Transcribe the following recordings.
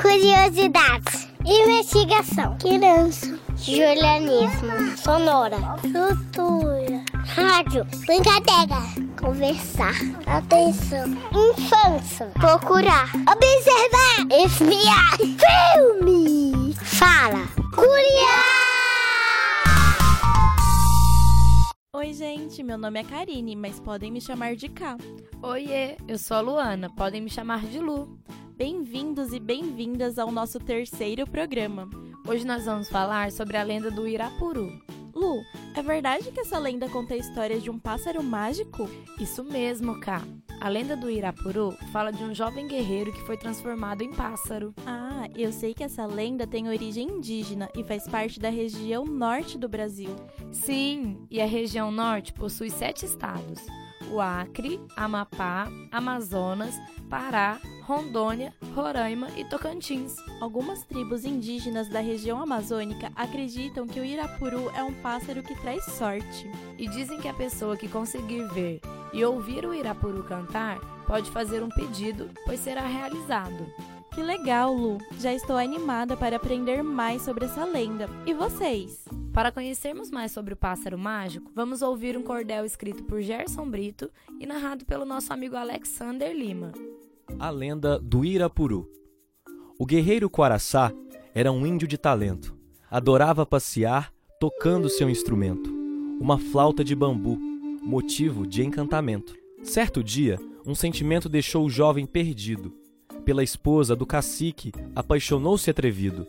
Curiosidades. Investigação. Criança. Julianismo. Sonora. Cultura. Rádio. Brincadeira. Conversar. Atenção. Infância. Procurar. Observar. Espiar. Filme. Fala. Curiar. Oi, gente, meu nome é Karine, mas podem me chamar de K. Oiê, eu sou a Luana, podem me chamar de Lu. Bem-vindos e bem-vindas ao nosso terceiro programa. Hoje nós vamos falar sobre a lenda do Irapuru. Lu, é verdade que essa lenda conta a história de um pássaro mágico? Isso mesmo, Ká. A lenda do Irapuru fala de um jovem guerreiro que foi transformado em pássaro. Ah, eu sei que essa lenda tem origem indígena e faz parte da região norte do Brasil. Sim, e a região norte possui sete estados: o Acre, Amapá, Amazonas, Pará, Rondônia, Roraima e Tocantins. Algumas tribos indígenas da região amazônica acreditam que o irapuru é um pássaro que traz sorte. E dizem que a pessoa que conseguir ver e ouvir o irapuru cantar pode fazer um pedido, pois será realizado. Que legal, Lu! Já estou animada para aprender mais sobre essa lenda. E vocês? Para conhecermos mais sobre o pássaro mágico, vamos ouvir um cordel escrito por Gerson Brito e narrado pelo nosso amigo Alexander Lima. A lenda do Irapuru. O guerreiro Quaraçá era um índio de talento. Adorava passear tocando seu instrumento, uma flauta de bambu, motivo de encantamento. Certo dia, um sentimento deixou o jovem perdido. Pela esposa do cacique, apaixonou-se atrevido.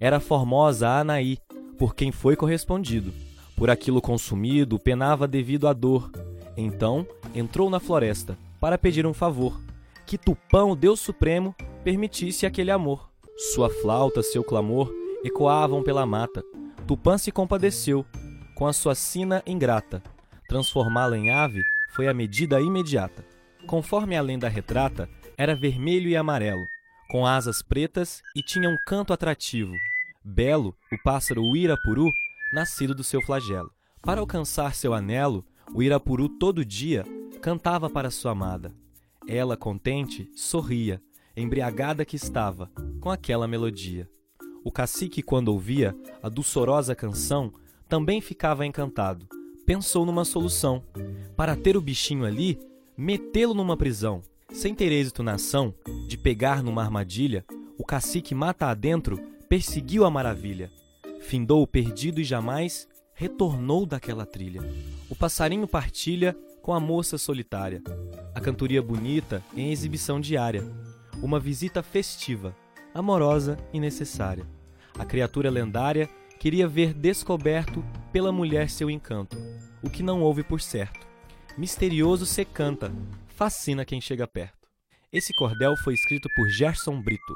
Era a formosa Anaí, por quem foi correspondido. Por aquilo consumido, penava devido à dor. Então, entrou na floresta para pedir um favor que Tupã, o Deus Supremo, permitisse aquele amor. Sua flauta, seu clamor, ecoavam pela mata. Tupã se compadeceu, com a sua sina ingrata. Transformá-la em ave foi a medida imediata. Conforme a lenda retrata, era vermelho e amarelo, com asas pretas e tinha um canto atrativo. Belo, o pássaro Uirapuru, nascido do seu flagelo. Para alcançar seu anelo, o Irapuru todo dia cantava para sua amada. Ela, contente, sorria, embriagada que estava, com aquela melodia. O cacique, quando ouvia a doçorosa canção, também ficava encantado. Pensou numa solução. Para ter o bichinho ali, metê-lo numa prisão. Sem ter êxito na ação, de pegar numa armadilha, o cacique mata adentro, perseguiu a maravilha. Findou o perdido e jamais retornou daquela trilha. O passarinho partilha com a moça solitária. A cantoria bonita em exibição diária. Uma visita festiva, amorosa e necessária. A criatura lendária queria ver descoberto pela mulher seu encanto, o que não houve por certo. Misterioso se canta, fascina quem chega perto. Esse cordel foi escrito por Gerson Brito.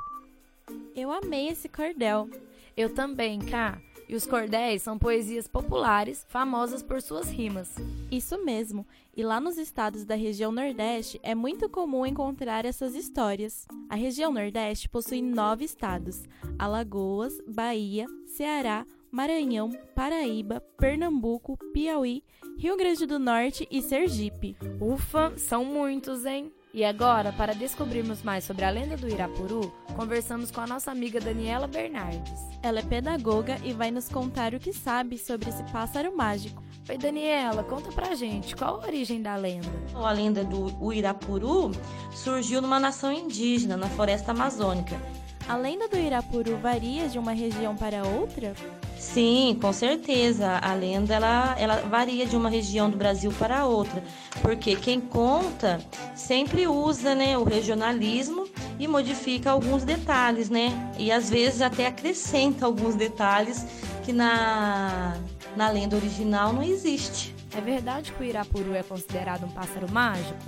Eu amei esse cordel. Eu também, Cá. E os cordéis são poesias populares, famosas por suas rimas. Isso mesmo. E lá nos estados da região Nordeste é muito comum encontrar essas histórias. A região Nordeste possui nove estados: Alagoas, Bahia, Ceará, Maranhão, Paraíba, Pernambuco, Piauí, Rio Grande do Norte e Sergipe. Ufa, são muitos, hein? E agora, para descobrirmos mais sobre a lenda do Irapuru, conversamos com a nossa amiga Daniela Bernardes. Ela é pedagoga e vai nos contar o que sabe sobre esse pássaro mágico. Oi, Daniela, conta pra gente qual a origem da lenda. A lenda do Irapuru surgiu numa nação indígena, na floresta amazônica. A lenda do Irapuru varia de uma região para outra? Sim, com certeza. A lenda ela, ela varia de uma região do Brasil para outra, porque quem conta sempre usa né, o regionalismo e modifica alguns detalhes, né? E às vezes até acrescenta alguns detalhes que na, na lenda original não existe. É verdade que o Irapuru é considerado um pássaro mágico?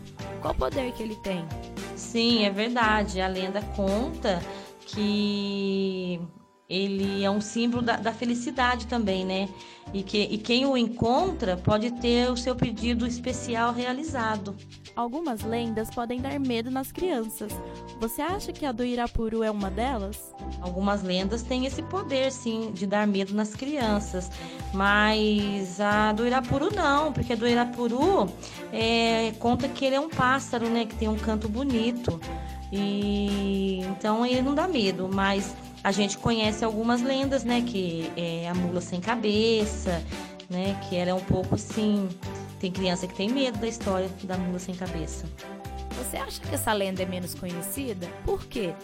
Qual o poder que ele tem? Sim, é verdade. A lenda conta que ele é um símbolo da, da, felicidade também, né? E, que, e quem o encontra pode ter o seu pedido especial realizado. Algumas lendas podem dar medo nas crianças. Você acha que a do Irapuru é uma delas? Algumas lendas têm esse poder, sim, de dar medo nas crianças. Mas a do Irapuru não, porque a do Irapuru é, conta que ele é um pássaro, né? Que tem um canto bonito. E Então ele não dá medo, mas a gente conhece algumas lendas, né? Que é a mula sem cabeça, né? Que ela é um pouco assim. Tem criança que tem medo da história da mula sem cabeça. Você acha que essa lenda é menos conhecida? Por quê?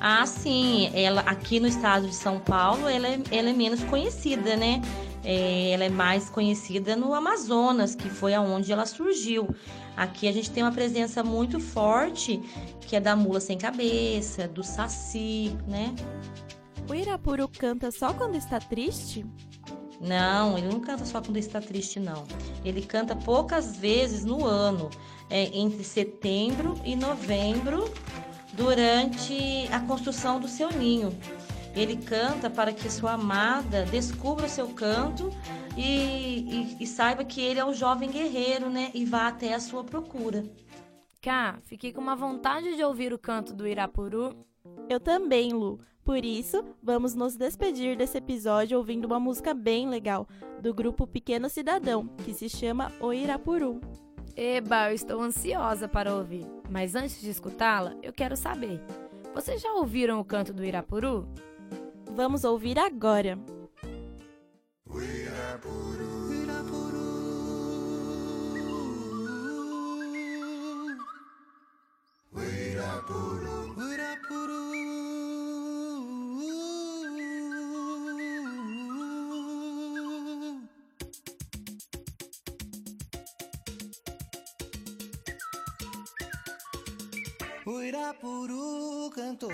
Ah, sim. Ela aqui no estado de São Paulo, ela é, ela é menos conhecida, né? É, ela é mais conhecida no Amazonas, que foi aonde ela surgiu. Aqui a gente tem uma presença muito forte, que é da mula sem cabeça, do saci, né? O Irapuru canta só quando está triste? Não, ele não canta só quando está triste, não. Ele canta poucas vezes no ano, é, entre setembro e novembro, durante a construção do seu ninho. Ele canta para que sua amada descubra o seu canto e, e, e saiba que ele é o jovem guerreiro, né? E vá até a sua procura. Cá, fiquei com uma vontade de ouvir o canto do Irapuru. Eu também, Lu. Por isso, vamos nos despedir desse episódio ouvindo uma música bem legal do grupo Pequeno Cidadão, que se chama O Irapuru. Eba, eu estou ansiosa para ouvir. Mas antes de escutá-la, eu quero saber: vocês já ouviram o canto do Irapuru? Vamos ouvir agora. Uirapuru. Uirapuru. Uirapuru. Uirapuru cantor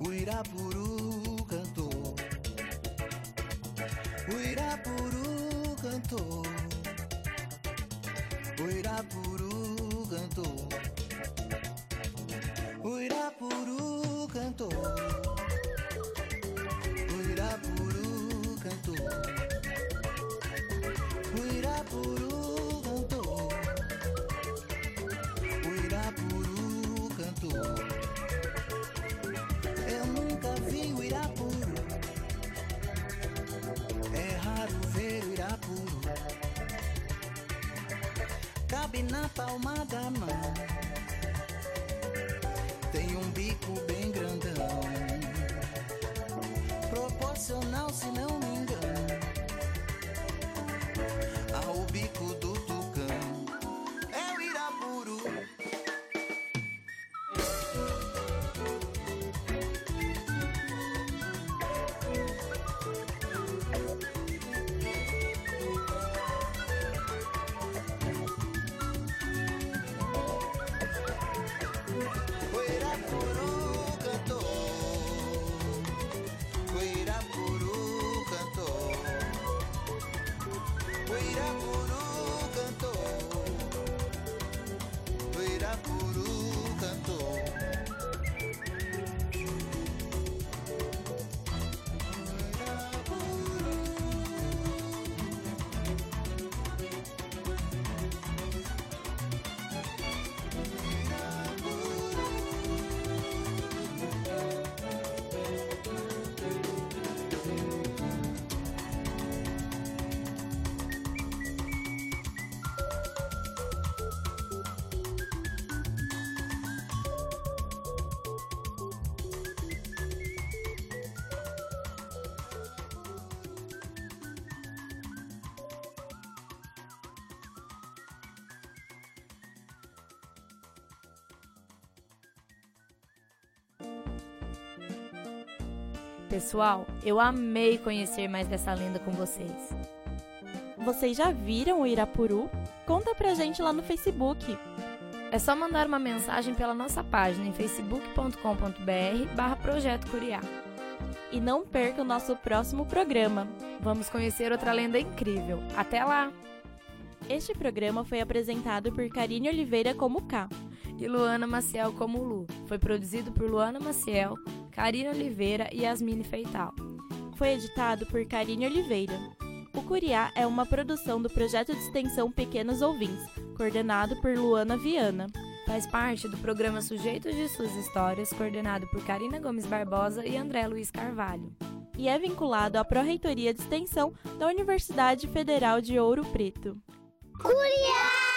o Irapuru cantou. O Irapuru cantou. O Irapuru cantou. O Irapuru cantou. O Irapuru cantou. O Irapuru Cabe na palma da mão. Tem um bico bem grandão. Proporcional, se não straight up. Pessoal, eu amei conhecer mais dessa lenda com vocês. Vocês já viram o Irapuru? Conta pra gente lá no Facebook. É só mandar uma mensagem pela nossa página em facebook.com.br barra Projeto Curiá. E não perca o nosso próximo programa. Vamos conhecer outra lenda incrível. Até lá! Este programa foi apresentado por Karine Oliveira como K. E Luana Maciel como Lu. Foi produzido por Luana Maciel, Karina Oliveira e Yasmine Feital. Foi editado por Karine Oliveira. O Curiá é uma produção do projeto de extensão Pequenos Ouvintes, coordenado por Luana Viana. Faz parte do programa Sujeitos de Suas Histórias, coordenado por Karina Gomes Barbosa e André Luiz Carvalho. E é vinculado à Pró-Reitoria de Extensão da Universidade Federal de Ouro Preto. Curiá!